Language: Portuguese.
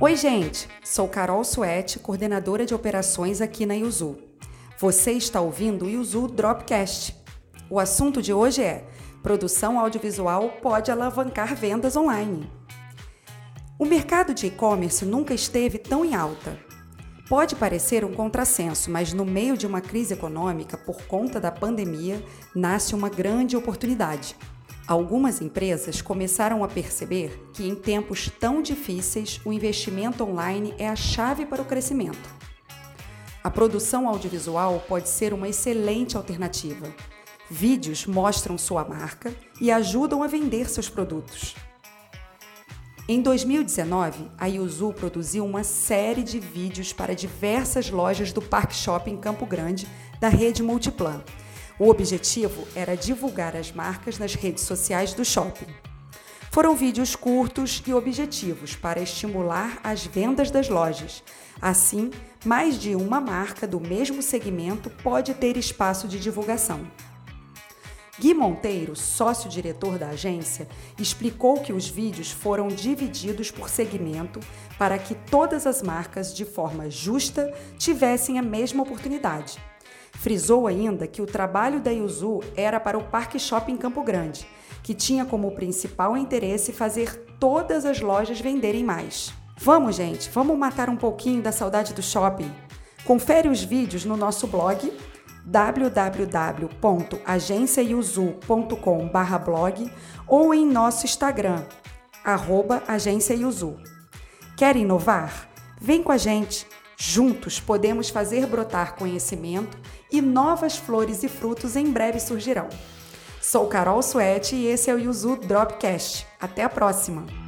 Oi, gente! Sou Carol Suete, coordenadora de operações aqui na Yuzu. Você está ouvindo o Yuzu Dropcast. O assunto de hoje é: produção audiovisual pode alavancar vendas online. O mercado de e-commerce nunca esteve tão em alta. Pode parecer um contrassenso, mas no meio de uma crise econômica por conta da pandemia, nasce uma grande oportunidade. Algumas empresas começaram a perceber que em tempos tão difíceis o investimento online é a chave para o crescimento. A produção audiovisual pode ser uma excelente alternativa. Vídeos mostram sua marca e ajudam a vender seus produtos. Em 2019, a Yuzu produziu uma série de vídeos para diversas lojas do Park Shopping Campo Grande da rede Multiplan o objetivo era divulgar as marcas nas redes sociais do shopping. Foram vídeos curtos e objetivos para estimular as vendas das lojas. Assim, mais de uma marca do mesmo segmento pode ter espaço de divulgação. Gui Monteiro, sócio-diretor da agência, explicou que os vídeos foram divididos por segmento para que todas as marcas, de forma justa, tivessem a mesma oportunidade. Frisou ainda que o trabalho da Yuzu era para o Parque Shopping Campo Grande, que tinha como principal interesse fazer todas as lojas venderem mais. Vamos, gente, vamos matar um pouquinho da saudade do shopping. Confere os vídeos no nosso blog www.agenciayuzu.com/blog ou em nosso Instagram @agenciayuzu. Quer inovar? Vem com a gente. Juntos podemos fazer brotar conhecimento e novas flores e frutos em breve surgirão. Sou Carol Suete e esse é o Yuzu Dropcast. Até a próxima!